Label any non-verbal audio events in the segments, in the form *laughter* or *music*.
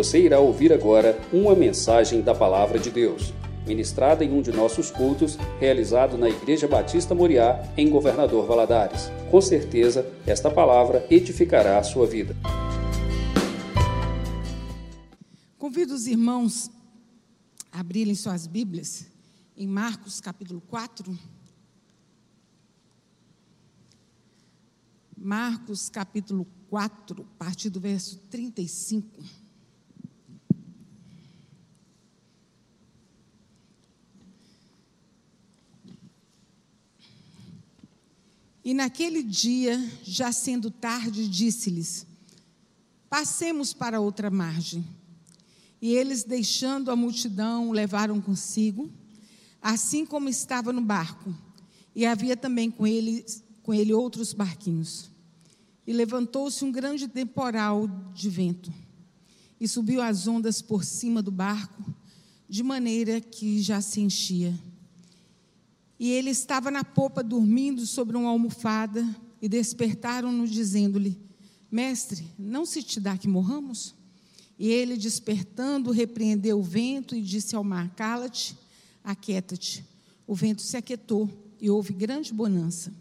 Você irá ouvir agora uma mensagem da Palavra de Deus, ministrada em um de nossos cultos, realizado na Igreja Batista Moriá, em Governador Valadares. Com certeza, esta palavra edificará a sua vida. Convido os irmãos a abrirem suas Bíblias em Marcos capítulo 4. Marcos capítulo 4, a partir do verso 35. E naquele dia, já sendo tarde, disse-lhes: Passemos para outra margem. E eles, deixando a multidão, levaram consigo, assim como estava no barco. E havia também com ele, com ele outros barquinhos. E levantou-se um grande temporal de vento, e subiu as ondas por cima do barco, de maneira que já se enchia. E ele estava na popa dormindo sobre uma almofada, e despertaram-no, dizendo-lhe: Mestre, não se te dá que morramos? E ele, despertando, repreendeu o vento e disse ao mar: Cala-te, aquieta-te. O vento se aquietou e houve grande bonança.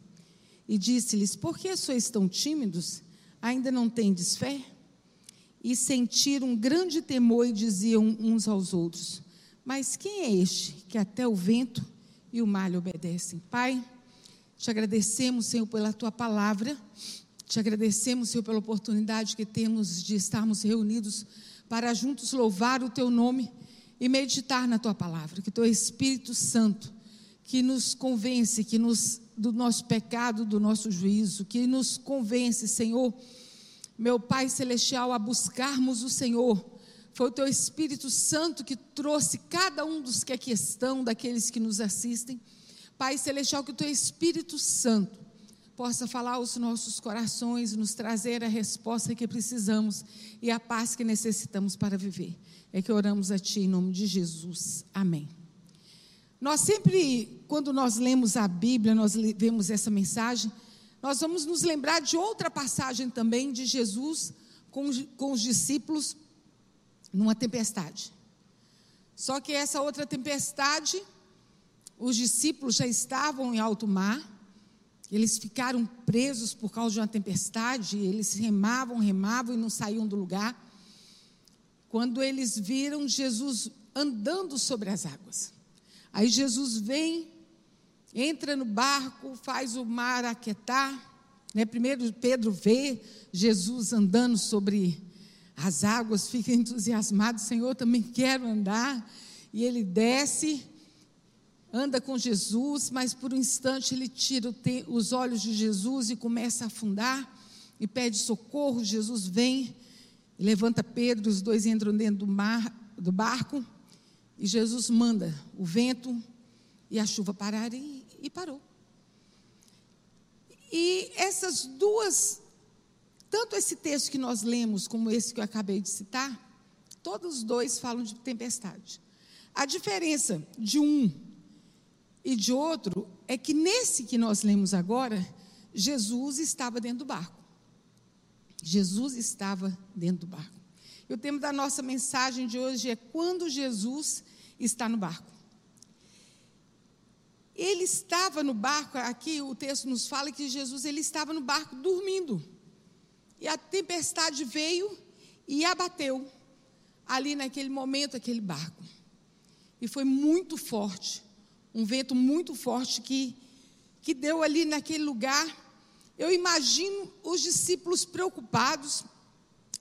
E disse-lhes: Por que sois tão tímidos? Ainda não tendes fé? E sentiram um grande temor e diziam uns aos outros: Mas quem é este que até o vento e o mar lhe obedecem? Pai, te agradecemos, Senhor, pela tua palavra. Te agradecemos, Senhor, pela oportunidade que temos de estarmos reunidos para juntos louvar o teu nome e meditar na tua palavra. Que teu Espírito Santo, que nos convence, que nos do nosso pecado, do nosso juízo, que nos convence, Senhor, meu Pai celestial, a buscarmos o Senhor. Foi o teu Espírito Santo que trouxe cada um dos que aqui estão, daqueles que nos assistem. Pai celestial, que o teu Espírito Santo possa falar aos nossos corações, nos trazer a resposta que precisamos e a paz que necessitamos para viver. É que oramos a Ti em nome de Jesus. Amém. Nós sempre, quando nós lemos a Bíblia, nós vemos essa mensagem, nós vamos nos lembrar de outra passagem também de Jesus com, com os discípulos numa tempestade. Só que essa outra tempestade, os discípulos já estavam em alto mar, eles ficaram presos por causa de uma tempestade, eles remavam, remavam e não saíam do lugar. Quando eles viram Jesus andando sobre as águas. Aí Jesus vem, entra no barco, faz o mar aquietar. Né? Primeiro Pedro vê Jesus andando sobre as águas, fica entusiasmado, Senhor, também quero andar. E ele desce, anda com Jesus, mas por um instante ele tira os olhos de Jesus e começa a afundar e pede socorro. Jesus vem, levanta Pedro, os dois entram dentro do mar, do barco. E Jesus manda o vento e a chuva pararem e, e parou. E essas duas, tanto esse texto que nós lemos como esse que eu acabei de citar, todos os dois falam de tempestade. A diferença de um e de outro é que nesse que nós lemos agora, Jesus estava dentro do barco. Jesus estava dentro do barco. E o tema da nossa mensagem de hoje é quando Jesus está no barco. Ele estava no barco, aqui o texto nos fala que Jesus ele estava no barco dormindo. E a tempestade veio e abateu ali naquele momento aquele barco. E foi muito forte, um vento muito forte que que deu ali naquele lugar. Eu imagino os discípulos preocupados,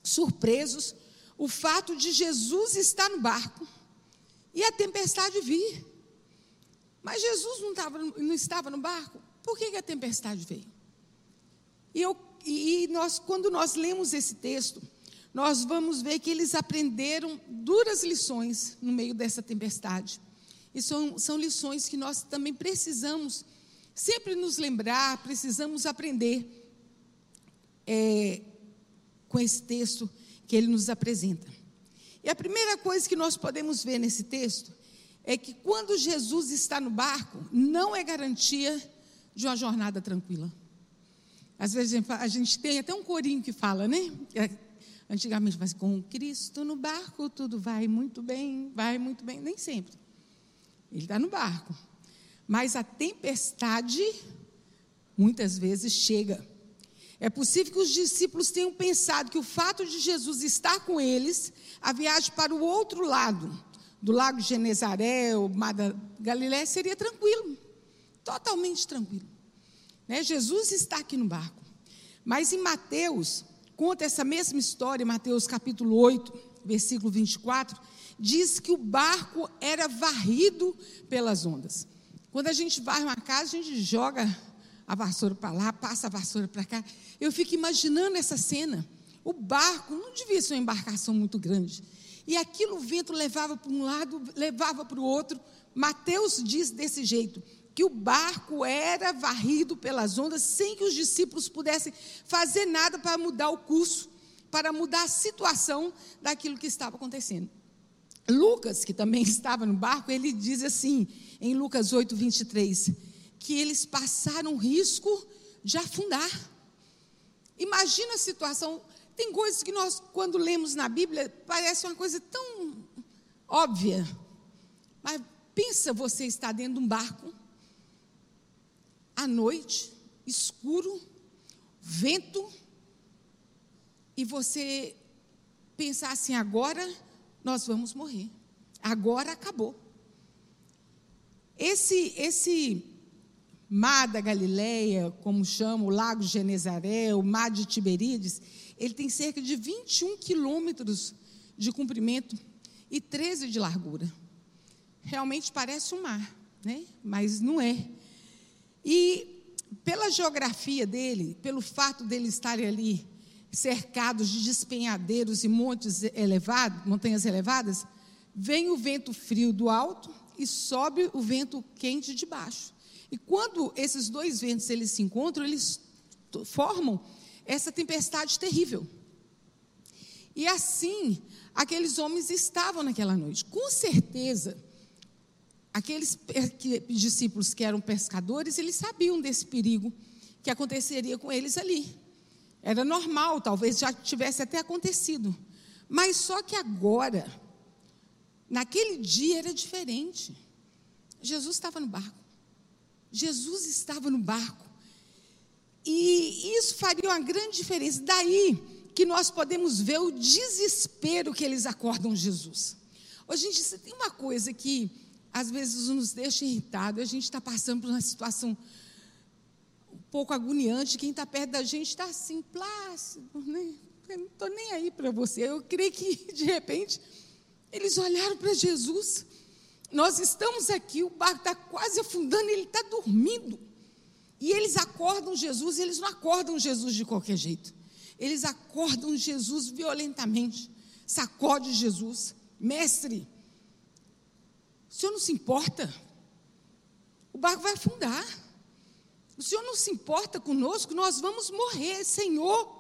surpresos, o fato de Jesus estar no barco e a tempestade vir. Mas Jesus não, tava, não estava no barco. Por que, que a tempestade veio? E, eu, e nós, quando nós lemos esse texto, nós vamos ver que eles aprenderam duras lições no meio dessa tempestade. E são, são lições que nós também precisamos sempre nos lembrar, precisamos aprender é, com esse texto que ele nos apresenta. E a primeira coisa que nós podemos ver nesse texto é que quando Jesus está no barco, não é garantia de uma jornada tranquila. Às vezes a gente tem até um corinho que fala, né? É, Antigamente, mas com Cristo no barco tudo vai muito bem, vai muito bem, nem sempre. Ele está no barco. Mas a tempestade muitas vezes chega. É possível que os discípulos tenham pensado que o fato de Jesus estar com eles, a viagem para o outro lado, do lago Genezaré, ou Mar da Galiléia, seria tranquilo, totalmente tranquilo. Né? Jesus está aqui no barco. Mas em Mateus, conta essa mesma história, Mateus capítulo 8, versículo 24, diz que o barco era varrido pelas ondas. Quando a gente vai uma casa, a gente joga a vassoura para lá, passa a vassoura para cá. Eu fico imaginando essa cena. O barco não devia ser uma embarcação muito grande. E aquilo o vento levava para um lado, levava para o outro. Mateus diz desse jeito: que o barco era varrido pelas ondas sem que os discípulos pudessem fazer nada para mudar o curso, para mudar a situação daquilo que estava acontecendo. Lucas, que também *laughs* estava no barco, ele diz assim, em Lucas 8, 23, que eles passaram risco de afundar. Imagina a situação. Tem coisas que nós, quando lemos na Bíblia, parece uma coisa tão óbvia. Mas pensa você estar dentro de um barco à noite, escuro, vento, e você pensar assim: agora nós vamos morrer, agora acabou. Esse, esse mar da Galileia, como chama, o lago Genezaré, o mar de Tiberíades, ele tem cerca de 21 quilômetros de comprimento e 13 de largura. Realmente parece um mar, né? mas não é. E pela geografia dele, pelo fato dele estarem ali cercados de despenhadeiros e montes elevados, montanhas elevadas, vem o vento frio do alto e sobe o vento quente de baixo. E quando esses dois ventos eles se encontram, eles formam essa tempestade terrível. E assim, aqueles homens estavam naquela noite. Com certeza, Aqueles discípulos que eram pescadores, eles sabiam desse perigo que aconteceria com eles ali. Era normal, talvez já tivesse até acontecido. Mas só que agora, naquele dia era diferente. Jesus estava no barco. Jesus estava no barco. E isso faria uma grande diferença. Daí que nós podemos ver o desespero que eles acordam Jesus. Hoje, gente, tem uma coisa que às vezes nos deixa irritado. A gente está passando por uma situação um pouco agoniante. Quem está perto da gente está assim, plácido, né? Eu não estou nem aí para você. Eu creio que, *laughs* de repente, eles olharam para Jesus. Nós estamos aqui, o barco está quase afundando, ele está dormindo. E eles acordam Jesus, e eles não acordam Jesus de qualquer jeito. Eles acordam Jesus violentamente. Sacode Jesus. Mestre, o senhor não se importa? O barco vai afundar. O senhor não se importa conosco? Nós vamos morrer, Senhor.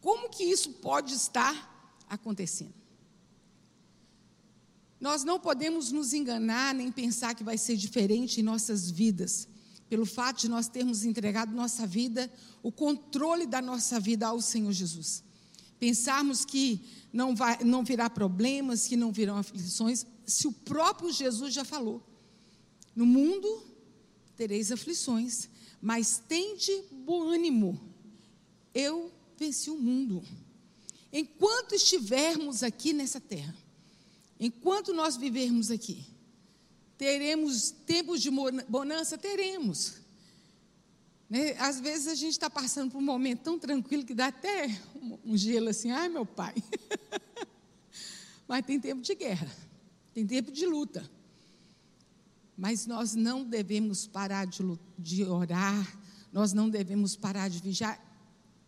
Como que isso pode estar acontecendo? Nós não podemos nos enganar nem pensar que vai ser diferente em nossas vidas, pelo fato de nós termos entregado nossa vida, o controle da nossa vida ao Senhor Jesus. Pensarmos que não, vai, não virá problemas, que não virão aflições, se o próprio Jesus já falou: No mundo tereis aflições, mas tende bom ânimo. Eu venci o mundo. Enquanto estivermos aqui nessa terra, enquanto nós vivermos aqui, teremos tempos de bonança? Teremos. Né? Às vezes a gente está passando por um momento tão tranquilo que dá até um gelo assim, ai meu pai. *laughs* Mas tem tempo de guerra tem tempo de luta. Mas nós não devemos parar de, de orar, nós não devemos parar de vigiar,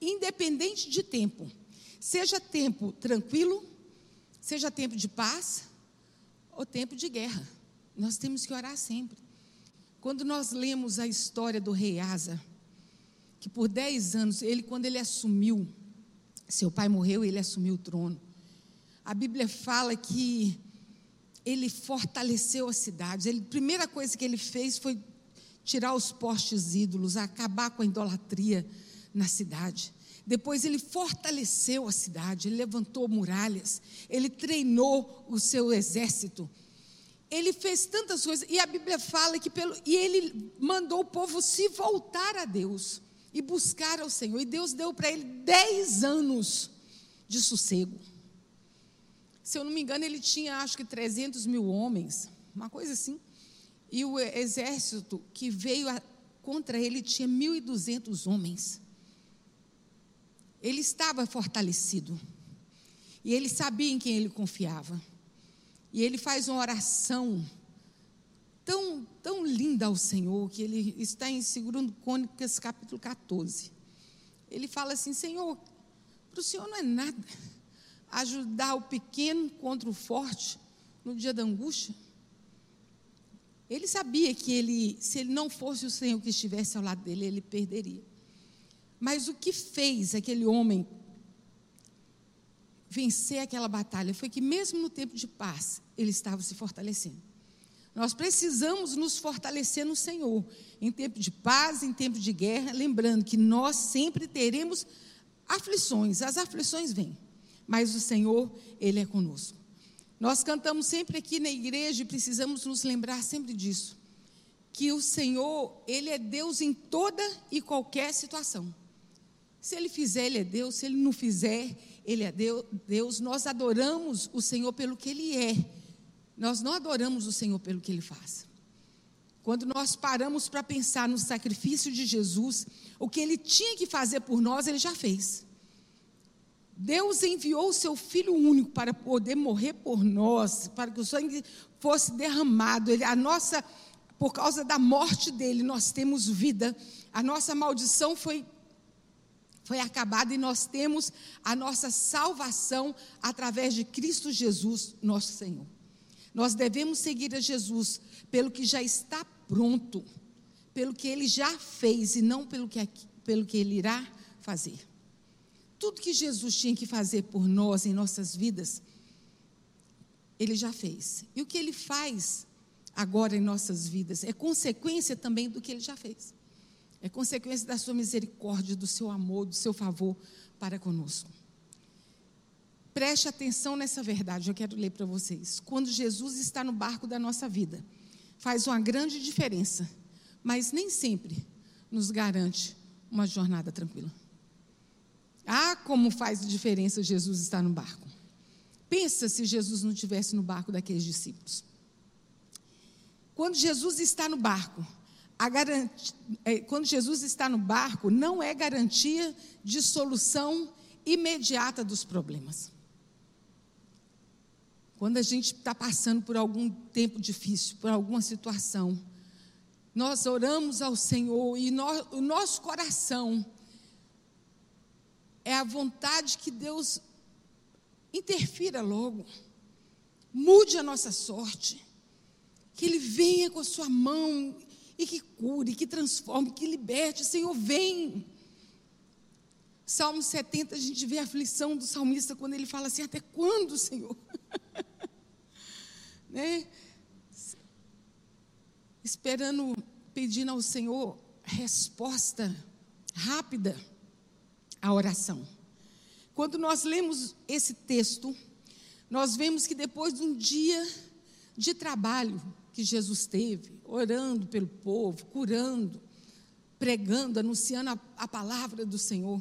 independente de tempo. Seja tempo tranquilo, seja tempo de paz ou tempo de guerra. Nós temos que orar sempre. Quando nós lemos a história do rei Asa, que por dez anos, ele, quando ele assumiu, seu pai morreu, ele assumiu o trono. A Bíblia fala que ele fortaleceu a cidade. Ele, a primeira coisa que ele fez foi tirar os postes ídolos, acabar com a idolatria na cidade. Depois ele fortaleceu a cidade, ele levantou muralhas, ele treinou o seu exército. Ele fez tantas coisas, e a Bíblia fala que pelo. E ele mandou o povo se voltar a Deus e buscar ao Senhor. E Deus deu para ele dez anos de sossego. Se eu não me engano, ele tinha acho que 300 mil homens, uma coisa assim. E o exército que veio a, contra ele tinha 1.200 homens. Ele estava fortalecido. E ele sabia em quem ele confiava. E ele faz uma oração tão, tão linda ao Senhor, que ele está em 2 Crônicas, capítulo 14. Ele fala assim: Senhor, para o Senhor não é nada ajudar o pequeno contra o forte no dia da angústia. Ele sabia que ele, se ele não fosse o Senhor que estivesse ao lado dele, ele perderia. Mas o que fez aquele homem vencer aquela batalha foi que, mesmo no tempo de paz, ele estava se fortalecendo. Nós precisamos nos fortalecer no Senhor, em tempo de paz, em tempo de guerra, lembrando que nós sempre teremos aflições, as aflições vêm, mas o Senhor, Ele é conosco. Nós cantamos sempre aqui na igreja e precisamos nos lembrar sempre disso, que o Senhor, Ele é Deus em toda e qualquer situação. Se ele fizer, ele é Deus. Se ele não fizer, ele é Deus. Nós adoramos o Senhor pelo que ele é. Nós não adoramos o Senhor pelo que ele faz. Quando nós paramos para pensar no sacrifício de Jesus, o que ele tinha que fazer por nós, ele já fez. Deus enviou o seu Filho único para poder morrer por nós, para que o sangue fosse derramado. Ele, a nossa, por causa da morte dele, nós temos vida. A nossa maldição foi foi acabada e nós temos a nossa salvação através de Cristo Jesus, nosso Senhor. Nós devemos seguir a Jesus pelo que já está pronto, pelo que ele já fez e não pelo que, pelo que ele irá fazer. Tudo que Jesus tinha que fazer por nós em nossas vidas, ele já fez. E o que ele faz agora em nossas vidas é consequência também do que ele já fez. É consequência da sua misericórdia, do seu amor, do seu favor para conosco. Preste atenção nessa verdade, eu quero ler para vocês. Quando Jesus está no barco da nossa vida, faz uma grande diferença, mas nem sempre nos garante uma jornada tranquila. Ah, como faz diferença Jesus estar no barco. Pensa se Jesus não estivesse no barco daqueles discípulos. Quando Jesus está no barco, é, quando Jesus está no barco, não é garantia de solução imediata dos problemas. Quando a gente está passando por algum tempo difícil, por alguma situação, nós oramos ao Senhor e nós, o nosso coração é a vontade que Deus interfira logo, mude a nossa sorte, que Ele venha com a sua mão e que cure, que transforme, que liberte. Senhor, vem. Salmo 70, a gente vê a aflição do salmista quando ele fala assim: Até quando, Senhor? *laughs* né? Esperando, pedindo ao Senhor resposta rápida à oração. Quando nós lemos esse texto, nós vemos que depois de um dia de trabalho que Jesus teve, orando pelo povo, curando, pregando, anunciando a, a palavra do Senhor,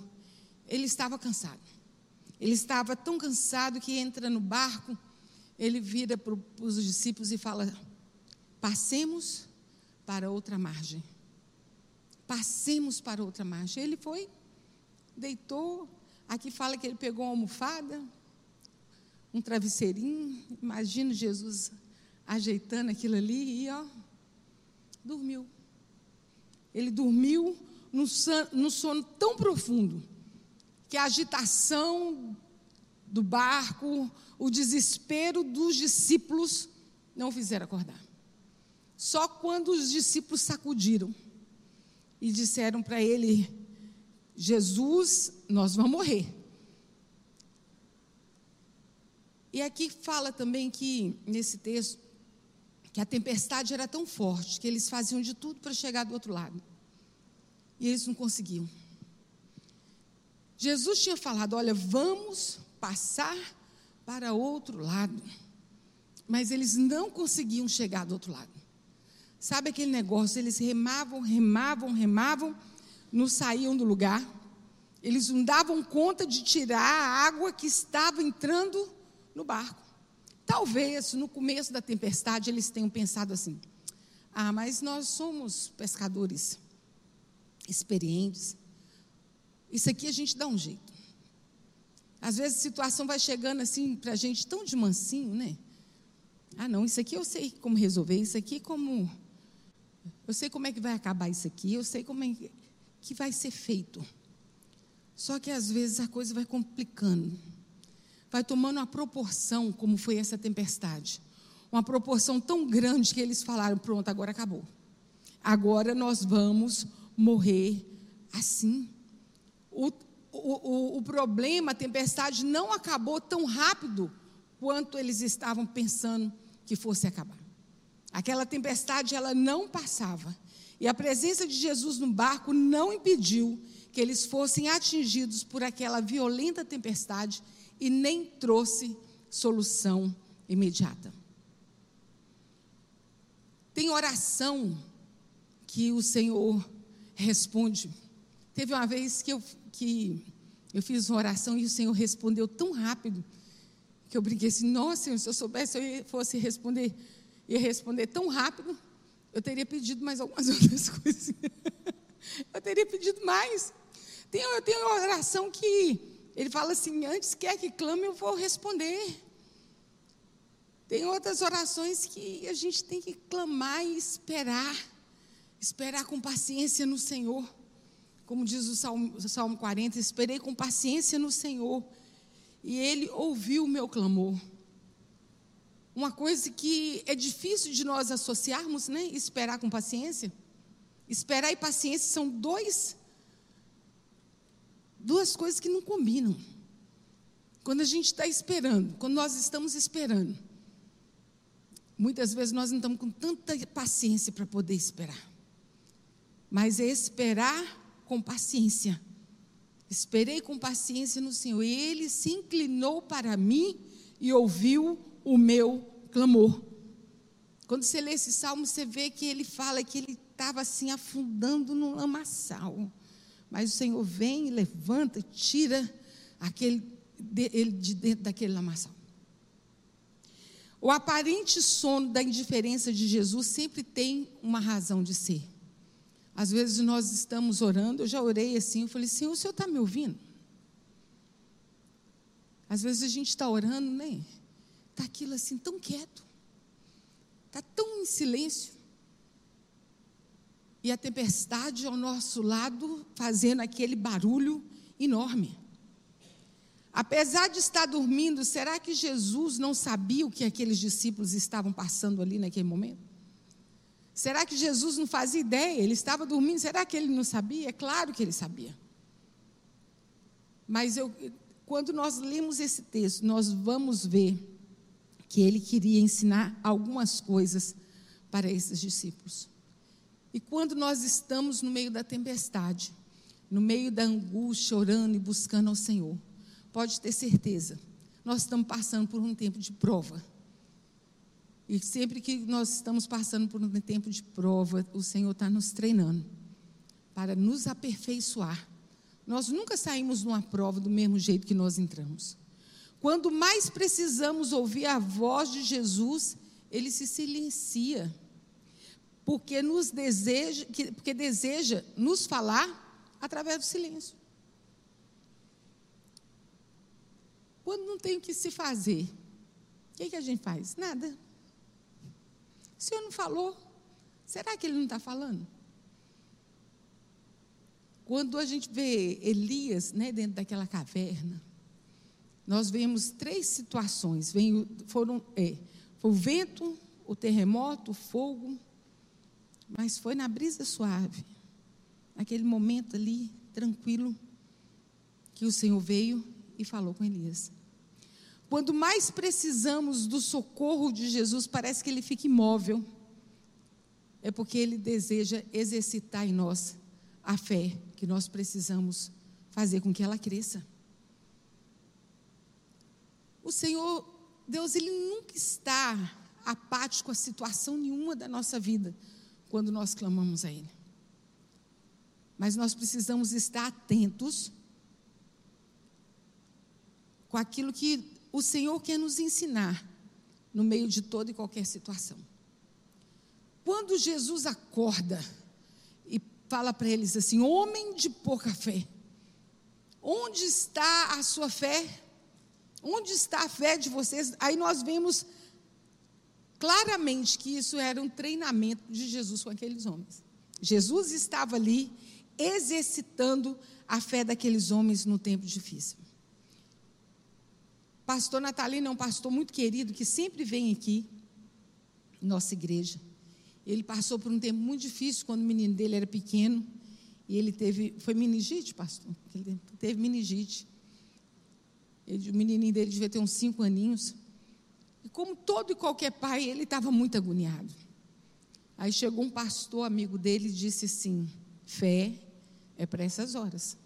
ele estava cansado. Ele estava tão cansado que entra no barco, ele vira para os discípulos e fala: Passemos para outra margem. Passemos para outra margem. Ele foi, deitou. Aqui fala que ele pegou uma almofada, um travesseirinho. Imagina Jesus ajeitando aquilo ali e ó, dormiu. Ele dormiu num sono, num sono tão profundo que a agitação do barco, o desespero dos discípulos não o fizeram acordar. Só quando os discípulos sacudiram e disseram para ele: Jesus, nós vamos morrer. E aqui fala também que, nesse texto, que a tempestade era tão forte que eles faziam de tudo para chegar do outro lado. E eles não conseguiam. Jesus tinha falado: olha, vamos passar para outro lado. Mas eles não conseguiam chegar do outro lado. Sabe aquele negócio? Eles remavam, remavam, remavam, não saíam do lugar. Eles não davam conta de tirar a água que estava entrando no barco. Talvez no começo da tempestade eles tenham pensado assim: ah, mas nós somos pescadores experientes. Isso aqui a gente dá um jeito. Às vezes a situação vai chegando assim para a gente tão de mansinho, né? Ah, não, isso aqui eu sei como resolver, isso aqui como. Eu sei como é que vai acabar isso aqui, eu sei como é que vai ser feito. Só que às vezes a coisa vai complicando, vai tomando uma proporção, como foi essa tempestade. Uma proporção tão grande que eles falaram: pronto, agora acabou. Agora nós vamos morrer assim. O, o, o problema, a tempestade, não acabou tão rápido quanto eles estavam pensando que fosse acabar. Aquela tempestade, ela não passava. E a presença de Jesus no barco não impediu que eles fossem atingidos por aquela violenta tempestade e nem trouxe solução imediata. Tem oração que o Senhor responde. Teve uma vez que eu que eu fiz uma oração e o Senhor respondeu tão rápido que eu brinquei assim: Nossa, se eu soubesse, eu fosse responder, ia responder tão rápido, eu teria pedido mais algumas *laughs* outras coisas. eu teria pedido mais. Tem, eu tenho uma oração que ele fala assim: Antes quer que clame, eu vou responder. Tem outras orações que a gente tem que clamar e esperar, esperar com paciência no Senhor. Como diz o Salmo, o Salmo 40, esperei com paciência no Senhor e Ele ouviu o meu clamor. Uma coisa que é difícil de nós associarmos, né? Esperar com paciência. Esperar e paciência são dois, duas coisas que não combinam. Quando a gente está esperando, quando nós estamos esperando, muitas vezes nós não estamos com tanta paciência para poder esperar. Mas é esperar com paciência. Esperei com paciência no Senhor. E ele se inclinou para mim e ouviu o meu clamor. Quando você lê esse salmo, você vê que ele fala que ele estava assim afundando no lamaçal. Mas o Senhor vem, levanta, tira aquele, ele de dentro daquele lamaçal. O aparente sono da indiferença de Jesus sempre tem uma razão de ser. Às vezes nós estamos orando, eu já orei assim, eu falei, Senhor, o Senhor está me ouvindo? Às vezes a gente está orando, né? Está aquilo assim tão quieto, está tão em silêncio. E a tempestade ao nosso lado fazendo aquele barulho enorme. Apesar de estar dormindo, será que Jesus não sabia o que aqueles discípulos estavam passando ali naquele momento? Será que Jesus não fazia ideia? Ele estava dormindo, será que ele não sabia? É claro que ele sabia. Mas eu, quando nós lemos esse texto, nós vamos ver que ele queria ensinar algumas coisas para esses discípulos. E quando nós estamos no meio da tempestade, no meio da angústia, orando e buscando ao Senhor, pode ter certeza, nós estamos passando por um tempo de prova. E sempre que nós estamos passando por um tempo de prova, o Senhor está nos treinando para nos aperfeiçoar. Nós nunca saímos numa prova do mesmo jeito que nós entramos. Quando mais precisamos ouvir a voz de Jesus, ele se silencia, porque nos deseja, porque deseja nos falar através do silêncio. Quando não tem o que se fazer, o que, que a gente faz? Nada. O senhor não falou? Será que ele não está falando? Quando a gente vê Elias né, dentro daquela caverna, nós vemos três situações. Foram é, foi o vento, o terremoto, o fogo, mas foi na brisa suave, naquele momento ali, tranquilo, que o Senhor veio e falou com Elias. Quando mais precisamos do socorro de Jesus, parece que ele fica imóvel. É porque ele deseja exercitar em nós a fé que nós precisamos fazer com que ela cresça. O Senhor, Deus, Ele nunca está apático a situação nenhuma da nossa vida quando nós clamamos a Ele. Mas nós precisamos estar atentos com aquilo que o Senhor quer nos ensinar no meio de toda e qualquer situação. Quando Jesus acorda e fala para eles assim: homem de pouca fé, onde está a sua fé? Onde está a fé de vocês? Aí nós vemos claramente que isso era um treinamento de Jesus com aqueles homens. Jesus estava ali exercitando a fé daqueles homens no tempo difícil. Pastor Natalino é um pastor muito querido que sempre vem aqui, nossa igreja. Ele passou por um tempo muito difícil quando o menino dele era pequeno. E ele teve. Foi meningite, pastor? Ele teve meningite. Ele, o menininho dele devia ter uns cinco aninhos. E como todo e qualquer pai, ele estava muito agoniado. Aí chegou um pastor amigo dele e disse assim: fé é para essas horas.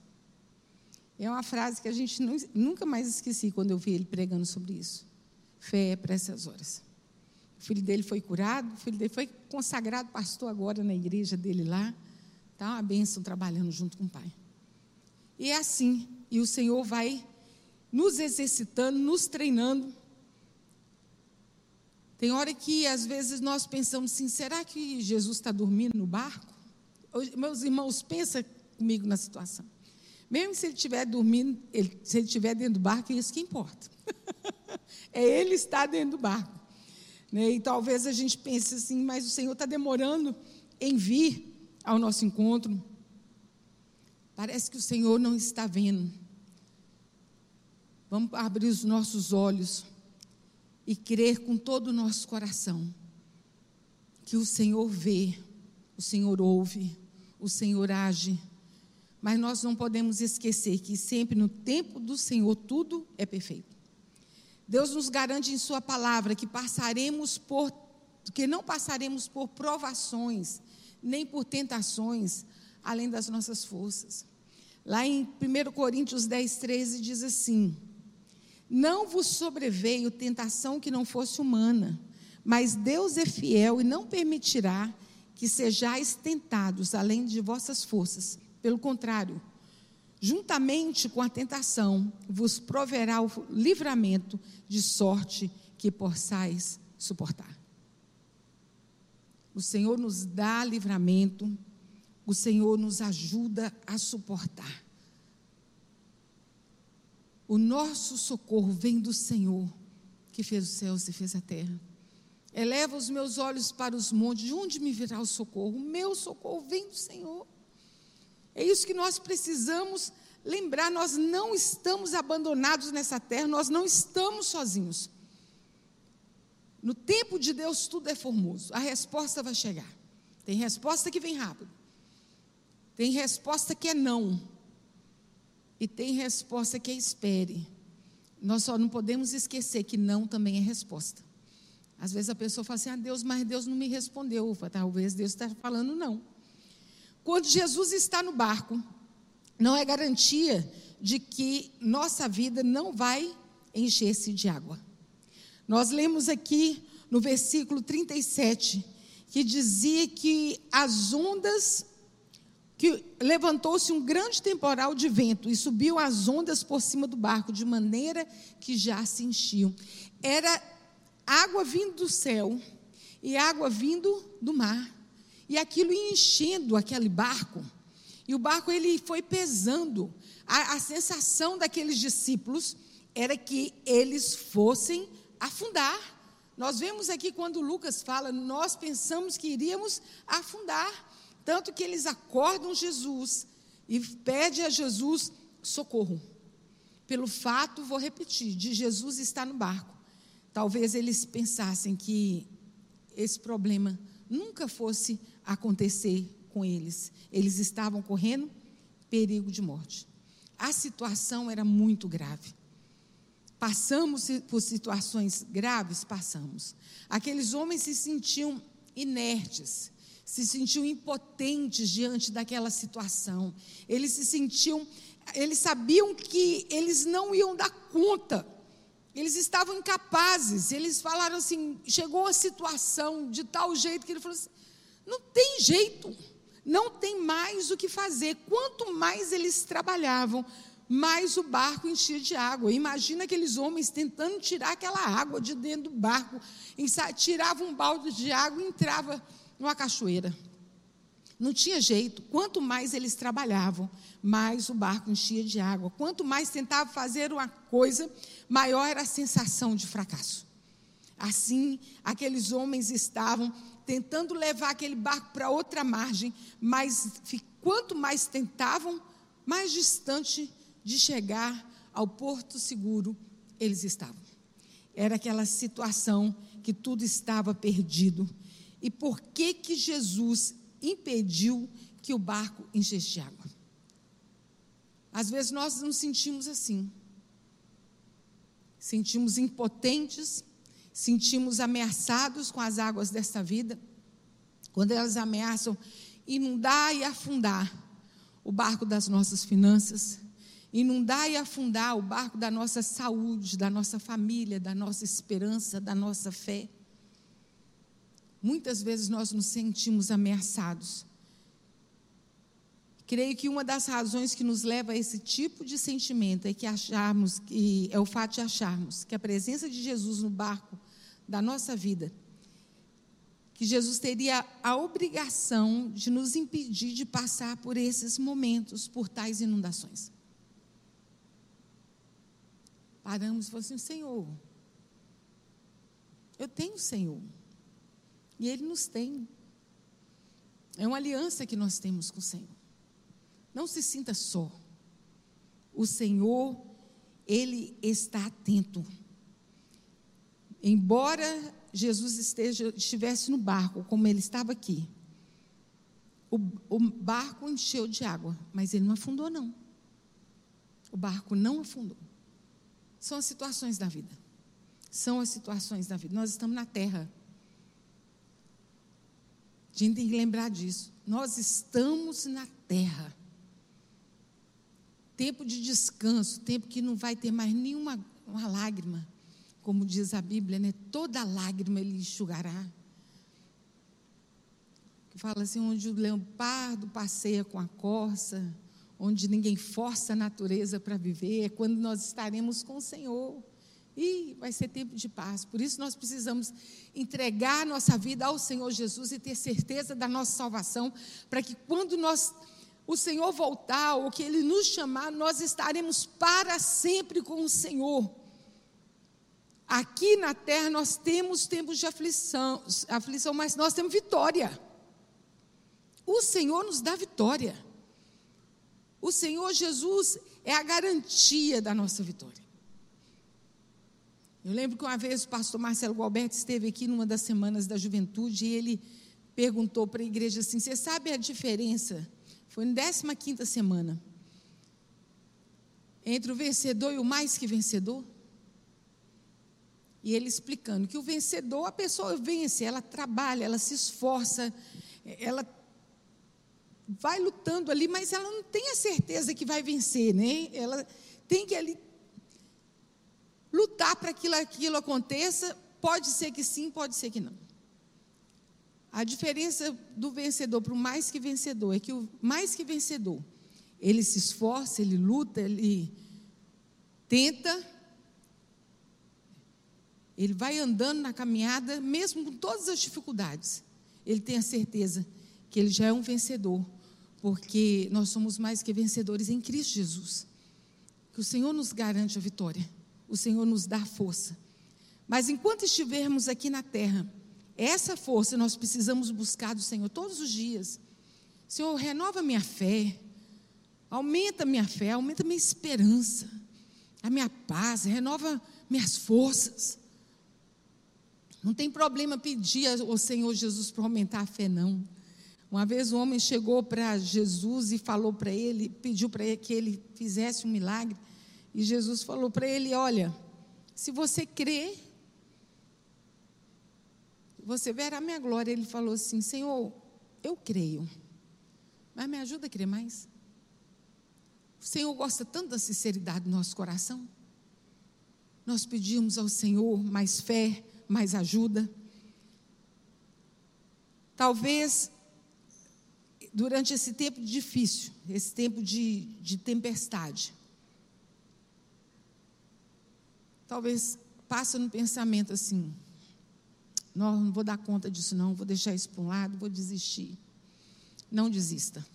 É uma frase que a gente nunca mais esqueci quando eu vi ele pregando sobre isso. Fé é para essas horas. O filho dele foi curado, o filho dele foi consagrado pastor agora na igreja dele lá. Está uma bênção trabalhando junto com o pai. E é assim, e o Senhor vai nos exercitando, nos treinando. Tem hora que às vezes nós pensamos assim: será que Jesus está dormindo no barco? Meus irmãos, pensa comigo na situação. Mesmo se ele estiver dormindo, ele, se ele estiver dentro do barco, é isso que importa. *laughs* é ele estar dentro do barco. Né? E talvez a gente pense assim, mas o Senhor está demorando em vir ao nosso encontro. Parece que o Senhor não está vendo. Vamos abrir os nossos olhos e crer com todo o nosso coração que o Senhor vê, o Senhor ouve, o Senhor age mas nós não podemos esquecer que sempre no tempo do Senhor tudo é perfeito. Deus nos garante em Sua palavra que passaremos por, que não passaremos por provações, nem por tentações, além das nossas forças. Lá em 1 Coríntios 10, 13 diz assim: Não vos sobreveio tentação que não fosse humana, mas Deus é fiel e não permitirá que sejais tentados além de vossas forças pelo contrário, juntamente com a tentação, vos proverá o livramento de sorte que possais suportar. O Senhor nos dá livramento, o Senhor nos ajuda a suportar. O nosso socorro vem do Senhor, que fez os céus e fez a terra. Eleva os meus olhos para os montes, de onde me virá o socorro? O meu socorro vem do Senhor. É isso que nós precisamos lembrar. Nós não estamos abandonados nessa terra, nós não estamos sozinhos. No tempo de Deus tudo é formoso. A resposta vai chegar. Tem resposta que vem rápido. Tem resposta que é não. E tem resposta que é espere. Nós só não podemos esquecer que não também é resposta. Às vezes a pessoa fala assim: ah, Deus, mas Deus não me respondeu. Talvez Deus está falando não. Quando Jesus está no barco, não é garantia de que nossa vida não vai encher-se de água. Nós lemos aqui no versículo 37 que dizia que as ondas que levantou-se um grande temporal de vento e subiu as ondas por cima do barco de maneira que já se enchiam. Era água vindo do céu e água vindo do mar. E aquilo ia enchendo aquele barco. E o barco ele foi pesando. A, a sensação daqueles discípulos era que eles fossem afundar. Nós vemos aqui quando Lucas fala, nós pensamos que iríamos afundar. Tanto que eles acordam Jesus e pedem a Jesus socorro. Pelo fato, vou repetir, de Jesus estar no barco. Talvez eles pensassem que esse problema nunca fosse acontecer com eles. Eles estavam correndo perigo de morte. A situação era muito grave. Passamos por situações graves? Passamos. Aqueles homens se sentiam inertes, se sentiam impotentes diante daquela situação. Eles se sentiam eles sabiam que eles não iam dar conta. Eles estavam incapazes. Eles falaram assim: chegou a situação de tal jeito que ele falou assim: não tem jeito, não tem mais o que fazer. Quanto mais eles trabalhavam, mais o barco enchia de água. Imagina aqueles homens tentando tirar aquela água de dentro do barco. Tiravam um balde de água e entrava numa cachoeira. Não tinha jeito. Quanto mais eles trabalhavam, mais o barco enchia de água. Quanto mais tentava fazer uma coisa, maior era a sensação de fracasso. Assim, aqueles homens estavam tentando levar aquele barco para outra margem, mas quanto mais tentavam, mais distante de chegar ao porto seguro eles estavam. Era aquela situação que tudo estava perdido. E por que que Jesus impediu que o barco enchesse água. Às vezes nós nos sentimos assim. Sentimos impotentes, sentimos ameaçados com as águas desta vida, quando elas ameaçam inundar e afundar o barco das nossas finanças, inundar e afundar o barco da nossa saúde, da nossa família, da nossa esperança, da nossa fé. Muitas vezes nós nos sentimos ameaçados. Creio que uma das razões que nos leva a esse tipo de sentimento é que acharmos que é o fato de acharmos que a presença de Jesus no barco da nossa vida, que Jesus teria a obrigação de nos impedir de passar por esses momentos, por tais inundações. Paramos e falamos assim: Senhor, eu tenho Senhor. E Ele nos tem. É uma aliança que nós temos com o Senhor. Não se sinta só. O Senhor, Ele está atento. Embora Jesus esteja, estivesse no barco, como ele estava aqui, o, o barco encheu de água, mas ele não afundou, não. O barco não afundou. São as situações da vida. São as situações da vida. Nós estamos na terra. A gente tem que lembrar disso. Nós estamos na terra. Tempo de descanso, tempo que não vai ter mais nenhuma uma lágrima. Como diz a Bíblia, né? toda lágrima ele enxugará. Que fala assim, onde o leopardo passeia com a corça, onde ninguém força a natureza para viver, é quando nós estaremos com o Senhor. E vai ser tempo de paz. Por isso nós precisamos entregar nossa vida ao Senhor Jesus e ter certeza da nossa salvação, para que quando nós o Senhor voltar, ou que ele nos chamar, nós estaremos para sempre com o Senhor. Aqui na terra nós temos tempos de aflição, aflição, mas nós temos vitória. O Senhor nos dá vitória. O Senhor Jesus é a garantia da nossa vitória. Eu lembro que uma vez o pastor Marcelo Gualberto esteve aqui numa das semanas da juventude e ele perguntou para a igreja assim: Você sabe a diferença? Foi na 15 semana. Entre o vencedor e o mais que vencedor? E ele explicando que o vencedor, a pessoa vence, ela trabalha, ela se esforça, ela vai lutando ali, mas ela não tem a certeza que vai vencer, né? Ela tem que ali lutar para que aquilo aconteça, pode ser que sim, pode ser que não. A diferença do vencedor para o mais que vencedor é que o mais que vencedor, ele se esforça, ele luta, ele tenta, ele vai andando na caminhada, mesmo com todas as dificuldades. Ele tem a certeza que ele já é um vencedor, porque nós somos mais que vencedores em Cristo Jesus. Que o Senhor nos garante a vitória o Senhor nos dá força. Mas enquanto estivermos aqui na terra, essa força nós precisamos buscar do Senhor todos os dias. Senhor, renova minha fé, aumenta minha fé, aumenta minha esperança, a minha paz, renova minhas forças. Não tem problema pedir ao Senhor Jesus para aumentar a fé, não. Uma vez um homem chegou para Jesus e falou para ele, pediu para ele que ele fizesse um milagre. E Jesus falou para ele: Olha, se você crer, você verá a minha glória. Ele falou assim: Senhor, eu creio, mas me ajuda a crer mais. O Senhor gosta tanto da sinceridade do nosso coração. Nós pedimos ao Senhor mais fé, mais ajuda. Talvez durante esse tempo difícil, esse tempo de, de tempestade, talvez passe no pensamento assim: não, não vou dar conta disso, não, vou deixar isso para um lado, vou desistir. Não desista.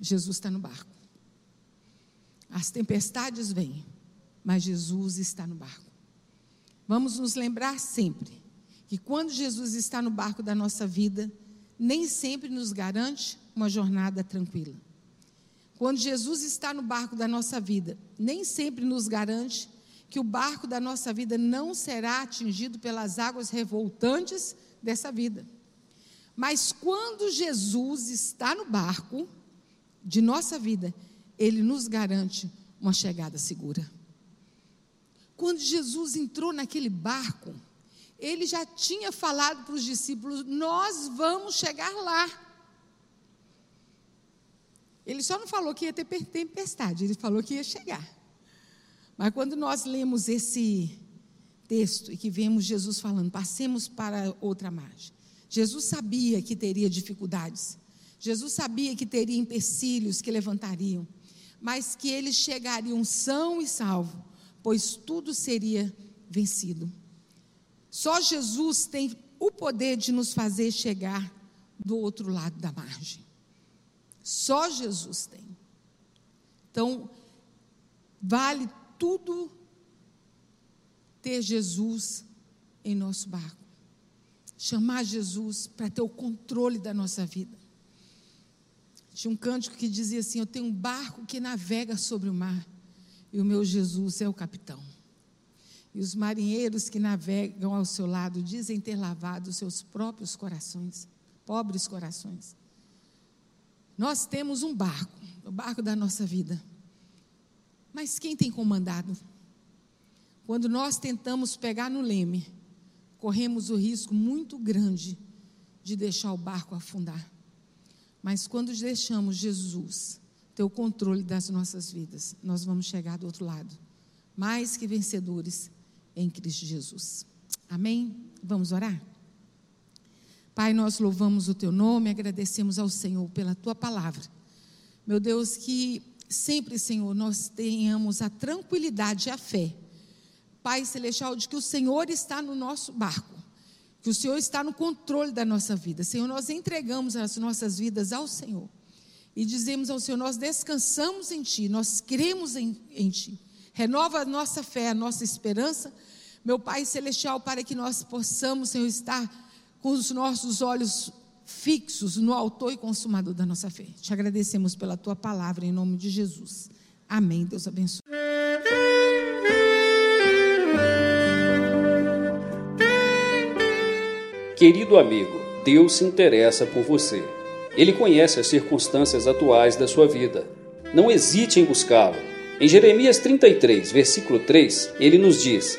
Jesus está no barco. As tempestades vêm, mas Jesus está no barco. Vamos nos lembrar sempre que quando Jesus está no barco da nossa vida, nem sempre nos garante uma jornada tranquila. Quando Jesus está no barco da nossa vida, nem sempre nos garante que o barco da nossa vida não será atingido pelas águas revoltantes dessa vida. Mas quando Jesus está no barco de nossa vida, ele nos garante uma chegada segura. Quando Jesus entrou naquele barco, ele já tinha falado para os discípulos: Nós vamos chegar lá. Ele só não falou que ia ter tempestade, ele falou que ia chegar. Mas quando nós lemos esse texto e que vemos Jesus falando, passemos para outra margem. Jesus sabia que teria dificuldades. Jesus sabia que teria empecilhos que levantariam, mas que eles chegariam são e salvo, pois tudo seria vencido. Só Jesus tem o poder de nos fazer chegar do outro lado da margem. Só Jesus tem. Então, vale tudo ter Jesus em nosso barco. Chamar Jesus para ter o controle da nossa vida. Tinha um cântico que dizia assim: Eu tenho um barco que navega sobre o mar, e o meu Jesus é o capitão. E os marinheiros que navegam ao seu lado dizem ter lavado seus próprios corações, pobres corações. Nós temos um barco, o barco da nossa vida. Mas quem tem comandado? Quando nós tentamos pegar no leme, corremos o risco muito grande de deixar o barco afundar. Mas quando deixamos Jesus ter o controle das nossas vidas, nós vamos chegar do outro lado, mais que vencedores em Cristo Jesus. Amém? Vamos orar? Pai, nós louvamos o teu nome, agradecemos ao Senhor pela tua palavra. Meu Deus, que sempre, Senhor, nós tenhamos a tranquilidade e a fé, Pai Celestial, de que o Senhor está no nosso barco, que o Senhor está no controle da nossa vida. Senhor, nós entregamos as nossas vidas ao Senhor e dizemos ao Senhor: nós descansamos em Ti, nós cremos em, em Ti. Renova a nossa fé, a nossa esperança, meu Pai Celestial, para que nós possamos, Senhor, estar com os nossos olhos fixos no autor e consumador da nossa fé. Te agradecemos pela tua palavra em nome de Jesus. Amém. Deus abençoe. Querido amigo, Deus se interessa por você. Ele conhece as circunstâncias atuais da sua vida. Não hesite em buscá-lo. Em Jeremias 33, versículo 3, ele nos diz: